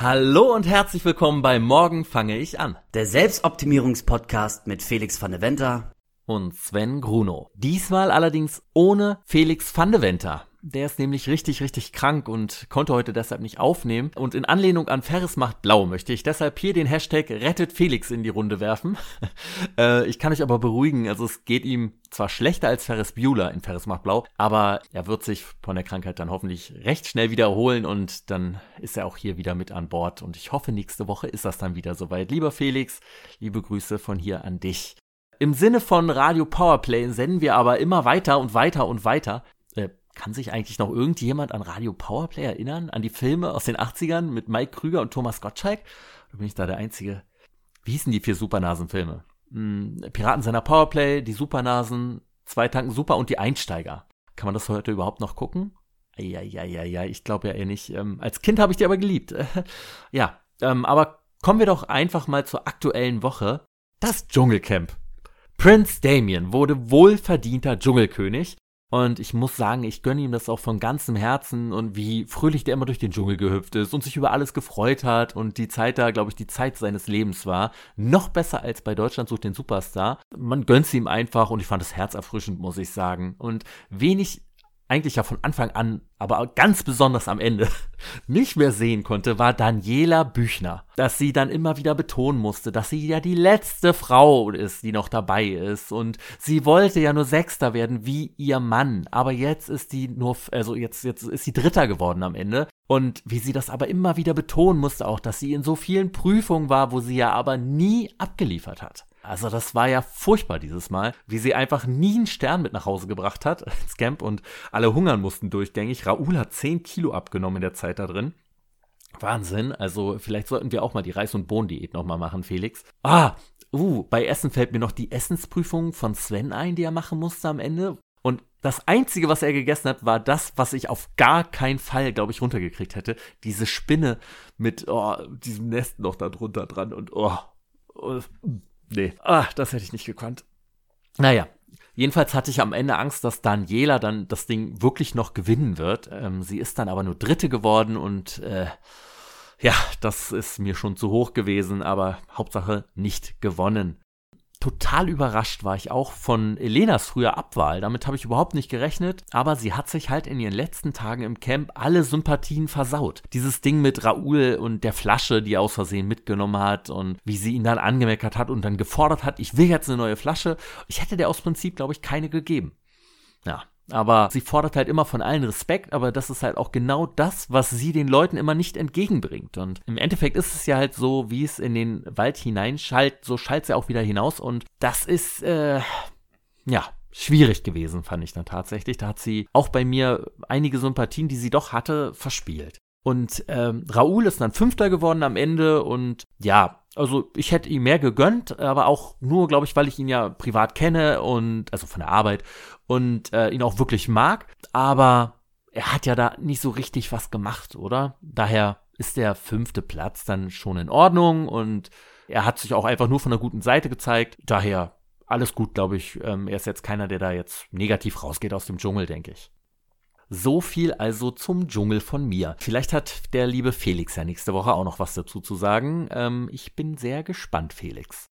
Hallo und herzlich willkommen bei Morgen fange ich an. Der Selbstoptimierungspodcast mit Felix van de Venter und Sven Gruno. Diesmal allerdings ohne Felix van de Venter. Der ist nämlich richtig, richtig krank und konnte heute deshalb nicht aufnehmen. Und in Anlehnung an Ferris macht blau möchte ich deshalb hier den Hashtag Rettet Felix in die Runde werfen. äh, ich kann euch aber beruhigen, also es geht ihm zwar schlechter als Ferris Bueller in Ferris macht blau, aber er wird sich von der Krankheit dann hoffentlich recht schnell wiederholen und dann ist er auch hier wieder mit an Bord. Und ich hoffe, nächste Woche ist das dann wieder soweit. Lieber Felix, liebe Grüße von hier an dich. Im Sinne von Radio Powerplay senden wir aber immer weiter und weiter und weiter. Kann sich eigentlich noch irgendjemand an Radio Powerplay erinnern? An die Filme aus den 80ern mit Mike Krüger und Thomas Gottschalk? Oder bin ich da der Einzige? Wie hießen die vier Supernasen-Filme? Hm, Piraten seiner Powerplay, die Supernasen, zwei Tanken Super und die Einsteiger. Kann man das heute überhaupt noch gucken? Ja, ja, ja, ja, ich glaube ja eher nicht. Ähm, als Kind habe ich die aber geliebt. ja, ähm, aber kommen wir doch einfach mal zur aktuellen Woche. Das Dschungelcamp. Prince Damien wurde wohlverdienter Dschungelkönig und ich muss sagen, ich gönne ihm das auch von ganzem Herzen und wie fröhlich der immer durch den Dschungel gehüpft ist und sich über alles gefreut hat und die Zeit da, glaube ich, die Zeit seines Lebens war. Noch besser als bei Deutschland sucht den Superstar. Man gönnt ihm einfach und ich fand es herzerfrischend, muss ich sagen. Und wenig eigentlich ja von Anfang an, aber ganz besonders am Ende nicht mehr sehen konnte, war Daniela Büchner. Dass sie dann immer wieder betonen musste, dass sie ja die letzte Frau ist, die noch dabei ist. Und sie wollte ja nur Sechster werden wie ihr Mann. Aber jetzt ist die nur, also jetzt, jetzt ist sie Dritter geworden am Ende. Und wie sie das aber immer wieder betonen musste, auch, dass sie in so vielen Prüfungen war, wo sie ja aber nie abgeliefert hat. Also das war ja furchtbar dieses Mal, wie sie einfach nie einen Stern mit nach Hause gebracht hat ins Camp und alle hungern mussten durchgängig. Raoul hat 10 Kilo abgenommen in der Zeit da drin. Wahnsinn. Also vielleicht sollten wir auch mal die Reis- und Bohnendiät nochmal machen, Felix. Ah, uh, bei Essen fällt mir noch die Essensprüfung von Sven ein, die er machen musste am Ende. Und das Einzige, was er gegessen hat, war das, was ich auf gar keinen Fall, glaube ich, runtergekriegt hätte. Diese Spinne mit oh, diesem Nest noch da drunter dran und oh, oh Nee. Ah, das hätte ich nicht gekonnt. Naja, Jedenfalls hatte ich am Ende Angst, dass Daniela dann das Ding wirklich noch gewinnen wird. Ähm, sie ist dann aber nur Dritte geworden und äh, ja, das ist mir schon zu hoch gewesen, aber Hauptsache nicht gewonnen total überrascht war ich auch von Elenas früher Abwahl. Damit habe ich überhaupt nicht gerechnet, aber sie hat sich halt in ihren letzten Tagen im Camp alle Sympathien versaut. Dieses Ding mit Raoul und der Flasche, die er aus Versehen mitgenommen hat und wie sie ihn dann angemeckert hat und dann gefordert hat, ich will jetzt eine neue Flasche. Ich hätte der aus Prinzip, glaube ich, keine gegeben. Ja, aber sie fordert halt immer von allen Respekt, aber das ist halt auch genau das, was sie den Leuten immer nicht entgegenbringt. Und im Endeffekt ist es ja halt so, wie es in den Wald hineinschallt, so schallt sie auch wieder hinaus. Und das ist, äh, ja, schwierig gewesen, fand ich dann tatsächlich. Da hat sie auch bei mir einige Sympathien, die sie doch hatte, verspielt. Und ähm, Raoul ist dann Fünfter geworden am Ende und ja, also ich hätte ihm mehr gegönnt, aber auch nur, glaube ich, weil ich ihn ja privat kenne und also von der Arbeit und äh, ihn auch wirklich mag. Aber er hat ja da nicht so richtig was gemacht, oder? Daher ist der fünfte Platz dann schon in Ordnung und er hat sich auch einfach nur von der guten Seite gezeigt. Daher alles gut, glaube ich. Ähm, er ist jetzt keiner, der da jetzt negativ rausgeht aus dem Dschungel, denke ich. So viel also zum Dschungel von mir. Vielleicht hat der liebe Felix ja nächste Woche auch noch was dazu zu sagen. Ähm, ich bin sehr gespannt, Felix.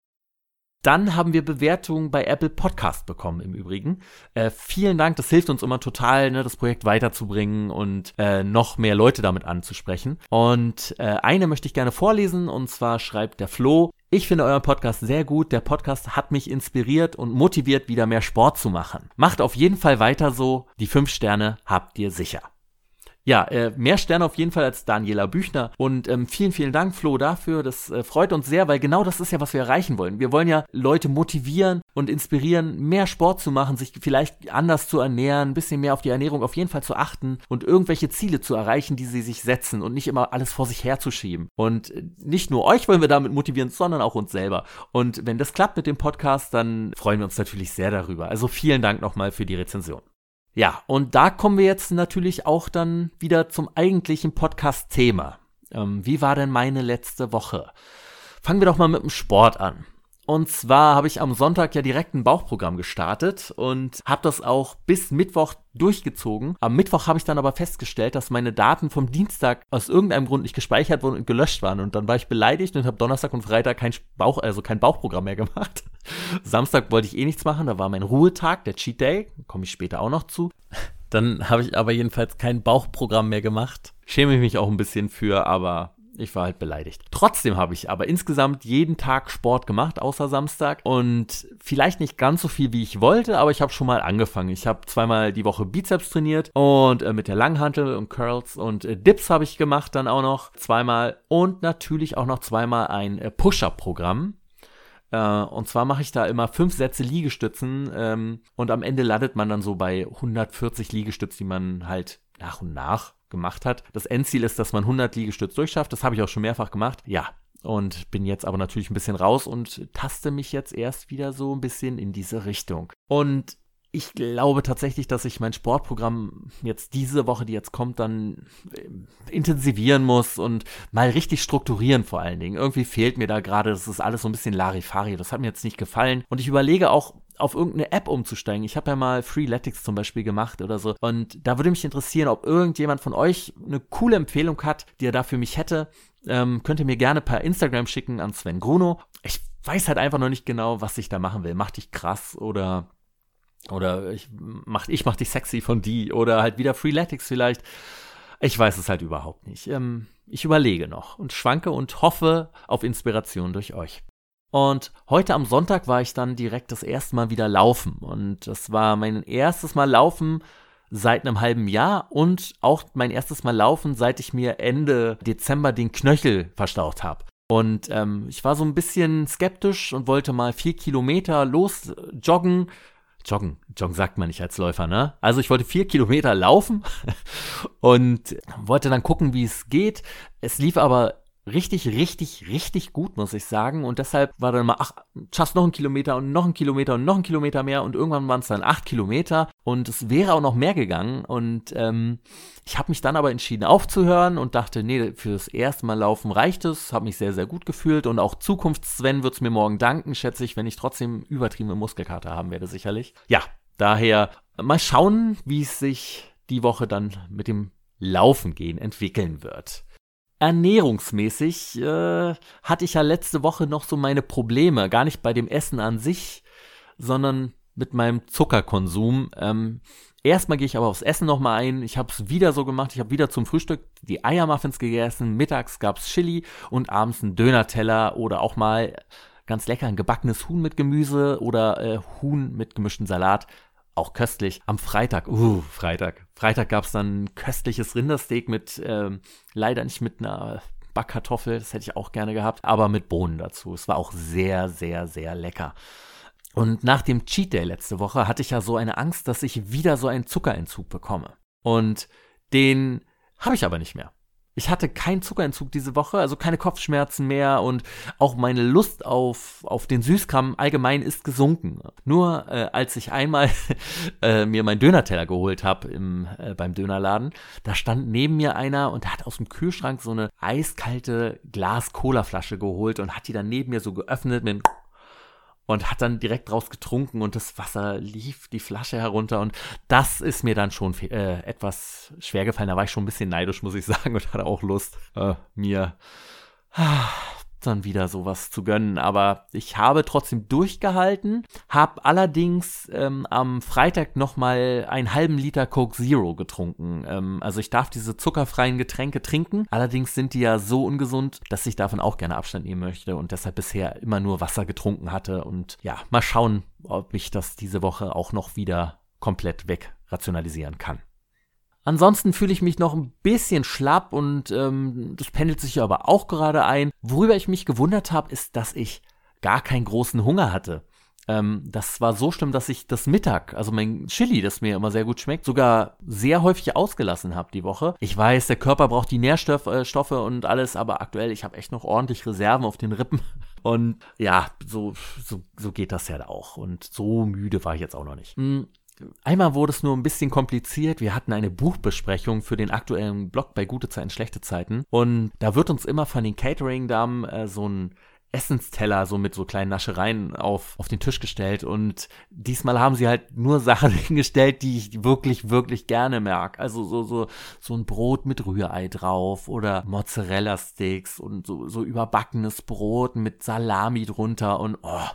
Dann haben wir Bewertungen bei Apple Podcast bekommen im Übrigen. Äh, vielen Dank, das hilft uns immer total, ne, das Projekt weiterzubringen und äh, noch mehr Leute damit anzusprechen. Und äh, eine möchte ich gerne vorlesen und zwar schreibt der Flo, ich finde euren Podcast sehr gut. Der Podcast hat mich inspiriert und motiviert, wieder mehr Sport zu machen. Macht auf jeden Fall weiter so. Die fünf Sterne habt ihr sicher. Ja, äh, mehr Sterne auf jeden Fall als Daniela Büchner. Und ähm, vielen, vielen Dank, Flo, dafür. Das äh, freut uns sehr, weil genau das ist ja, was wir erreichen wollen. Wir wollen ja Leute motivieren und inspirieren, mehr Sport zu machen, sich vielleicht anders zu ernähren, ein bisschen mehr auf die Ernährung auf jeden Fall zu achten und irgendwelche Ziele zu erreichen, die sie sich setzen und nicht immer alles vor sich herzuschieben. Und äh, nicht nur euch wollen wir damit motivieren, sondern auch uns selber. Und wenn das klappt mit dem Podcast, dann freuen wir uns natürlich sehr darüber. Also vielen Dank nochmal für die Rezension. Ja, und da kommen wir jetzt natürlich auch dann wieder zum eigentlichen Podcast-Thema. Ähm, wie war denn meine letzte Woche? Fangen wir doch mal mit dem Sport an. Und zwar habe ich am Sonntag ja direkt ein Bauchprogramm gestartet und habe das auch bis Mittwoch durchgezogen. Am Mittwoch habe ich dann aber festgestellt, dass meine Daten vom Dienstag aus irgendeinem Grund nicht gespeichert wurden und gelöscht waren. Und dann war ich beleidigt und habe Donnerstag und Freitag kein Bauch, also kein Bauchprogramm mehr gemacht. Samstag wollte ich eh nichts machen, da war mein Ruhetag, der Cheat Day, komme ich später auch noch zu. Dann habe ich aber jedenfalls kein Bauchprogramm mehr gemacht. Schäme ich mich auch ein bisschen für, aber ich war halt beleidigt. Trotzdem habe ich aber insgesamt jeden Tag Sport gemacht, außer Samstag. Und vielleicht nicht ganz so viel, wie ich wollte, aber ich habe schon mal angefangen. Ich habe zweimal die Woche Bizeps trainiert und äh, mit der Langhantel und Curls und äh, Dips habe ich gemacht dann auch noch zweimal. Und natürlich auch noch zweimal ein äh, Push-Up-Programm. Äh, und zwar mache ich da immer fünf Sätze Liegestützen ähm, und am Ende landet man dann so bei 140 Liegestützen, die man halt nach und nach gemacht hat. Das Endziel ist, dass man 100 Liegestütz durchschafft. Das habe ich auch schon mehrfach gemacht. Ja, und bin jetzt aber natürlich ein bisschen raus und taste mich jetzt erst wieder so ein bisschen in diese Richtung. Und ich glaube tatsächlich, dass ich mein Sportprogramm jetzt diese Woche, die jetzt kommt, dann äh, intensivieren muss und mal richtig strukturieren vor allen Dingen. Irgendwie fehlt mir da gerade, das ist alles so ein bisschen Larifari. Das hat mir jetzt nicht gefallen. Und ich überlege auch, auf irgendeine App umzusteigen. Ich habe ja mal Freeletics zum Beispiel gemacht oder so. Und da würde mich interessieren, ob irgendjemand von euch eine coole Empfehlung hat, die er da für mich hätte. Ähm, könnt ihr mir gerne per Instagram schicken an Sven Gruno. Ich weiß halt einfach noch nicht genau, was ich da machen will. Mach dich krass oder oder ich mach, ich mach dich sexy von die oder halt wieder Freeletics vielleicht. Ich weiß es halt überhaupt nicht. Ähm, ich überlege noch und schwanke und hoffe auf Inspiration durch euch. Und heute am Sonntag war ich dann direkt das erste Mal wieder laufen. Und das war mein erstes Mal laufen seit einem halben Jahr und auch mein erstes Mal laufen, seit ich mir Ende Dezember den Knöchel verstaucht habe. Und ähm, ich war so ein bisschen skeptisch und wollte mal vier Kilometer los joggen. Joggen, joggen sagt man nicht als Läufer, ne? Also ich wollte vier Kilometer laufen und wollte dann gucken, wie es geht. Es lief aber richtig, richtig, richtig gut, muss ich sagen. Und deshalb war dann mal, ach, schaffst noch einen Kilometer und noch einen Kilometer und noch einen Kilometer mehr. Und irgendwann waren es dann acht Kilometer. Und es wäre auch noch mehr gegangen. Und ähm, ich habe mich dann aber entschieden aufzuhören und dachte, nee, fürs erste Mal laufen reicht es. Habe mich sehr, sehr gut gefühlt. Und auch Zukunfts-Sven wird es mir morgen danken, schätze ich, wenn ich trotzdem übertriebene Muskelkater haben werde, sicherlich. Ja, daher mal schauen, wie es sich die Woche dann mit dem Laufen gehen entwickeln wird. Ernährungsmäßig äh, hatte ich ja letzte Woche noch so meine Probleme, gar nicht bei dem Essen an sich, sondern mit meinem Zuckerkonsum. Ähm, erstmal gehe ich aber aufs Essen nochmal ein. Ich habe es wieder so gemacht. Ich habe wieder zum Frühstück die Eiermuffins gegessen. Mittags gab's Chili und abends einen Dönerteller oder auch mal ganz lecker ein gebackenes Huhn mit Gemüse oder äh, Huhn mit gemischten Salat auch köstlich. Am Freitag, uh, Freitag. Freitag gab es dann köstliches Rindersteak mit, ähm, leider nicht mit einer Backkartoffel, das hätte ich auch gerne gehabt, aber mit Bohnen dazu. Es war auch sehr, sehr, sehr lecker. Und nach dem Cheat Day letzte Woche hatte ich ja so eine Angst, dass ich wieder so einen Zuckerentzug bekomme. Und den habe ich aber nicht mehr. Ich hatte keinen Zuckerentzug diese Woche, also keine Kopfschmerzen mehr und auch meine Lust auf, auf den Süßkram allgemein ist gesunken. Nur äh, als ich einmal äh, mir meinen Dönerteller geholt habe äh, beim Dönerladen, da stand neben mir einer und hat aus dem Kühlschrank so eine eiskalte Glas-Cola-Flasche geholt und hat die dann neben mir so geöffnet mit und hat dann direkt draus getrunken und das Wasser lief die Flasche herunter und das ist mir dann schon äh, etwas schwer gefallen. Da war ich schon ein bisschen neidisch, muss ich sagen, und hatte auch Lust, äh, mir dann wieder sowas zu gönnen. Aber ich habe trotzdem durchgehalten, habe allerdings ähm, am Freitag nochmal einen halben Liter Coke Zero getrunken. Ähm, also ich darf diese zuckerfreien Getränke trinken. Allerdings sind die ja so ungesund, dass ich davon auch gerne Abstand nehmen möchte und deshalb bisher immer nur Wasser getrunken hatte. Und ja, mal schauen, ob ich das diese Woche auch noch wieder komplett wegrationalisieren kann. Ansonsten fühle ich mich noch ein bisschen schlapp und ähm, das pendelt sich aber auch gerade ein. Worüber ich mich gewundert habe, ist, dass ich gar keinen großen Hunger hatte. Ähm, das war so schlimm, dass ich das Mittag, also mein Chili, das mir immer sehr gut schmeckt, sogar sehr häufig ausgelassen habe die Woche. Ich weiß, der Körper braucht die Nährstoffe äh, und alles, aber aktuell, ich habe echt noch ordentlich Reserven auf den Rippen. Und ja, so, so, so geht das ja auch. Und so müde war ich jetzt auch noch nicht. Hm, Einmal wurde es nur ein bisschen kompliziert. Wir hatten eine Buchbesprechung für den aktuellen Blog bei Gute Zeiten, schlechte Zeiten. Und da wird uns immer von den Catering-Damen äh, so ein Essensteller so mit so kleinen Naschereien auf, auf den Tisch gestellt und diesmal haben sie halt nur Sachen hingestellt, die ich wirklich, wirklich gerne mag. Also so, so, so ein Brot mit Rührei drauf oder Mozzarella-Sticks und so, so überbackenes Brot mit Salami drunter und oh,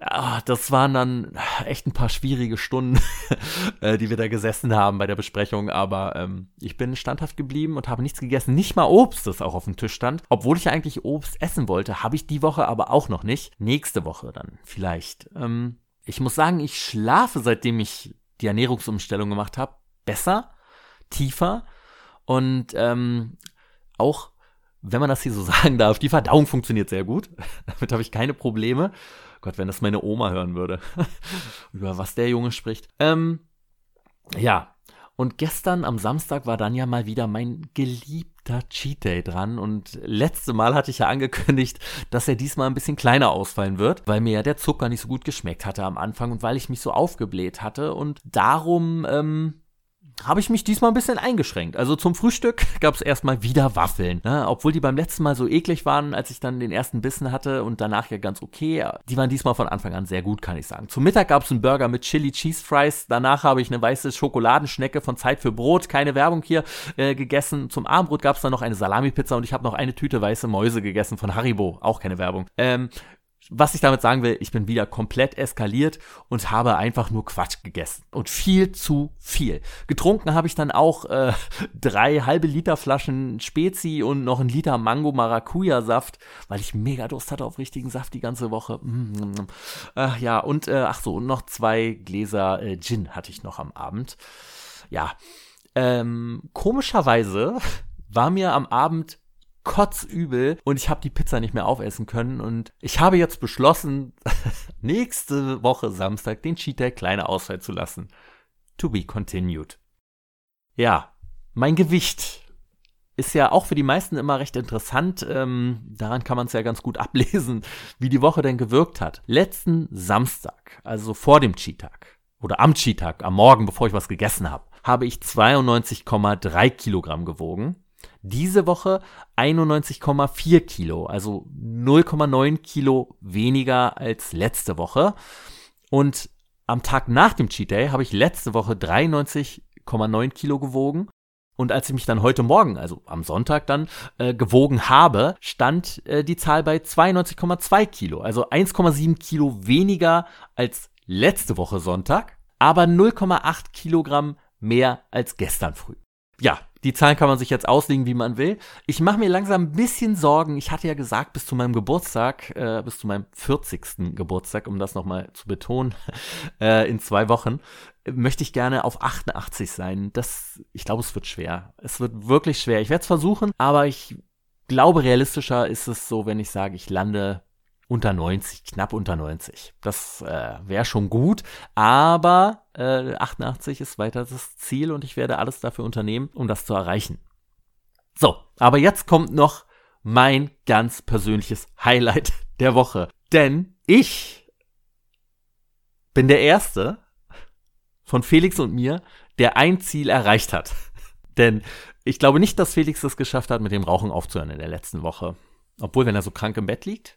ja, das waren dann echt ein paar schwierige Stunden, äh, die wir da gesessen haben bei der Besprechung. Aber ähm, ich bin standhaft geblieben und habe nichts gegessen. Nicht mal Obst, das auch auf dem Tisch stand. Obwohl ich eigentlich Obst essen wollte, habe ich die Woche aber auch noch nicht. Nächste Woche dann vielleicht. Ähm, ich muss sagen, ich schlafe, seitdem ich die Ernährungsumstellung gemacht habe, besser, tiefer und ähm, auch wenn man das hier so sagen darf, die Verdauung funktioniert sehr gut. Damit habe ich keine Probleme. Gott, wenn das meine Oma hören würde, über was der Junge spricht. Ähm, ja, und gestern am Samstag war dann ja mal wieder mein geliebter Cheat Day dran. Und letzte Mal hatte ich ja angekündigt, dass er diesmal ein bisschen kleiner ausfallen wird, weil mir ja der Zucker nicht so gut geschmeckt hatte am Anfang und weil ich mich so aufgebläht hatte. Und darum ähm, habe ich mich diesmal ein bisschen eingeschränkt. Also zum Frühstück gab es erstmal wieder Waffeln. Ne? Obwohl die beim letzten Mal so eklig waren, als ich dann den ersten Bissen hatte und danach ja ganz okay. Die waren diesmal von Anfang an sehr gut, kann ich sagen. Zum Mittag gab es einen Burger mit Chili Cheese Fries. Danach habe ich eine weiße Schokoladenschnecke von Zeit für Brot, keine Werbung hier, äh, gegessen. Zum Abendbrot gab es dann noch eine Salami-Pizza und ich habe noch eine Tüte weiße Mäuse gegessen von Haribo. Auch keine Werbung. Ähm, was ich damit sagen will, ich bin wieder komplett eskaliert und habe einfach nur Quatsch gegessen. Und viel zu viel. Getrunken habe ich dann auch äh, drei halbe Liter Flaschen Spezi und noch ein Liter Mango Maracuja Saft, weil ich mega Durst hatte auf richtigen Saft die ganze Woche. Mm, mm, mm. Äh, ja, und äh, ach so, und noch zwei Gläser äh, Gin hatte ich noch am Abend. Ja, ähm, komischerweise war mir am Abend kotzübel und ich habe die Pizza nicht mehr aufessen können und ich habe jetzt beschlossen, nächste Woche Samstag den Cheat Day kleiner ausfallen zu lassen. To be continued. Ja, mein Gewicht ist ja auch für die meisten immer recht interessant. Ähm, daran kann man es ja ganz gut ablesen, wie die Woche denn gewirkt hat. Letzten Samstag, also vor dem Cheat-Tag oder am Cheat-Tag, am Morgen, bevor ich was gegessen habe, habe ich 92,3 Kilogramm gewogen. Diese Woche 91,4 Kilo, also 0,9 Kilo weniger als letzte Woche. Und am Tag nach dem Cheat Day habe ich letzte Woche 93,9 Kilo gewogen. Und als ich mich dann heute Morgen, also am Sonntag dann, äh, gewogen habe, stand äh, die Zahl bei 92,2 Kilo. Also 1,7 Kilo weniger als letzte Woche Sonntag, aber 0,8 Kilogramm mehr als gestern früh. Ja, die Zahlen kann man sich jetzt auslegen, wie man will. Ich mache mir langsam ein bisschen Sorgen. Ich hatte ja gesagt, bis zu meinem Geburtstag, äh, bis zu meinem 40. Geburtstag, um das nochmal zu betonen, äh, in zwei Wochen, möchte ich gerne auf 88 sein. Das, ich glaube, es wird schwer. Es wird wirklich schwer. Ich werde es versuchen, aber ich glaube, realistischer ist es so, wenn ich sage, ich lande unter 90, knapp unter 90. Das äh, wäre schon gut, aber äh, 88 ist weiter das Ziel und ich werde alles dafür unternehmen, um das zu erreichen. So, aber jetzt kommt noch mein ganz persönliches Highlight der Woche. Denn ich bin der Erste von Felix und mir, der ein Ziel erreicht hat. Denn ich glaube nicht, dass Felix es geschafft hat, mit dem Rauchen aufzuhören in der letzten Woche. Obwohl, wenn er so krank im Bett liegt,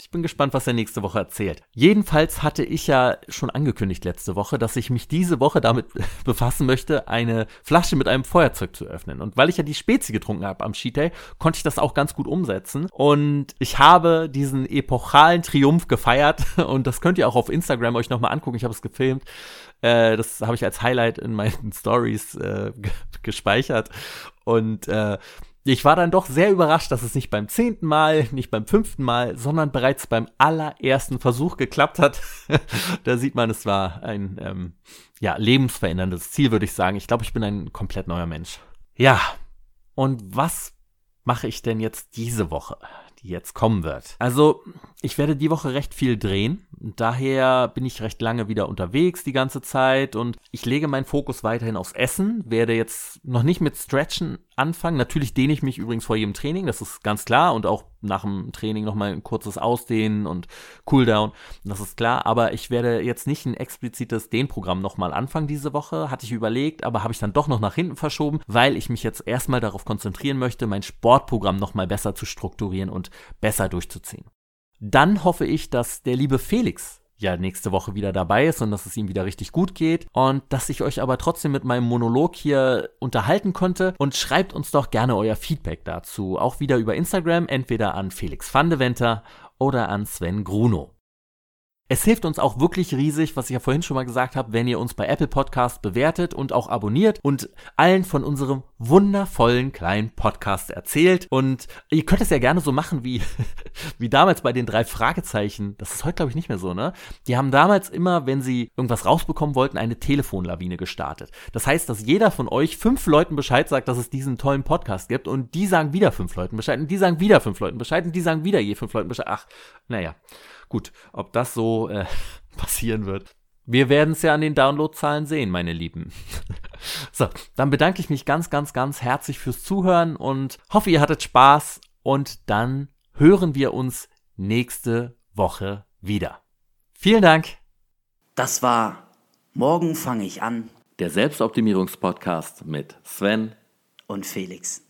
ich bin gespannt, was er nächste Woche erzählt. Jedenfalls hatte ich ja schon angekündigt letzte Woche, dass ich mich diese Woche damit befassen möchte, eine Flasche mit einem Feuerzeug zu öffnen. Und weil ich ja die Spezi getrunken habe am Cheat Day, konnte ich das auch ganz gut umsetzen. Und ich habe diesen epochalen Triumph gefeiert. Und das könnt ihr auch auf Instagram euch nochmal angucken. Ich habe es gefilmt. Äh, das habe ich als Highlight in meinen Stories äh, gespeichert. Und äh, ich war dann doch sehr überrascht, dass es nicht beim zehnten Mal, nicht beim fünften Mal, sondern bereits beim allerersten Versuch geklappt hat. da sieht man, es war ein ähm, ja, lebensveränderndes Ziel, würde ich sagen. Ich glaube, ich bin ein komplett neuer Mensch. Ja, und was mache ich denn jetzt diese Woche? die jetzt kommen wird. Also, ich werde die Woche recht viel drehen. Daher bin ich recht lange wieder unterwegs die ganze Zeit und ich lege meinen Fokus weiterhin aufs Essen, werde jetzt noch nicht mit Stretchen anfangen. Natürlich dehne ich mich übrigens vor jedem Training, das ist ganz klar und auch nach dem Training nochmal ein kurzes Ausdehnen und Cooldown, das ist klar, aber ich werde jetzt nicht ein explizites Dehnprogramm nochmal anfangen diese Woche, hatte ich überlegt, aber habe ich dann doch noch nach hinten verschoben, weil ich mich jetzt erstmal darauf konzentrieren möchte, mein Sportprogramm nochmal besser zu strukturieren und besser durchzuziehen. Dann hoffe ich, dass der liebe Felix ja nächste Woche wieder dabei ist und dass es ihm wieder richtig gut geht. Und dass ich euch aber trotzdem mit meinem Monolog hier unterhalten konnte. Und schreibt uns doch gerne euer Feedback dazu, auch wieder über Instagram, entweder an Felix van de Venter oder an Sven Gruno. Es hilft uns auch wirklich riesig, was ich ja vorhin schon mal gesagt habe, wenn ihr uns bei Apple Podcast bewertet und auch abonniert und allen von unserem wundervollen kleinen Podcast erzählt. Und ihr könnt es ja gerne so machen wie, wie damals bei den drei Fragezeichen. Das ist heute, glaube ich, nicht mehr so, ne? Die haben damals immer, wenn sie irgendwas rausbekommen wollten, eine Telefonlawine gestartet. Das heißt, dass jeder von euch fünf Leuten Bescheid sagt, dass es diesen tollen Podcast gibt und die sagen wieder fünf Leuten Bescheid und die sagen wieder fünf Leuten Bescheid und die sagen wieder je fünf Leuten Bescheid. Ach, naja. Gut, ob das so äh, passieren wird. Wir werden es ja an den Downloadzahlen sehen, meine Lieben. so, dann bedanke ich mich ganz, ganz, ganz herzlich fürs Zuhören und hoffe, ihr hattet Spaß und dann hören wir uns nächste Woche wieder. Vielen Dank. Das war Morgen fange ich an. Der Selbstoptimierungspodcast mit Sven und Felix.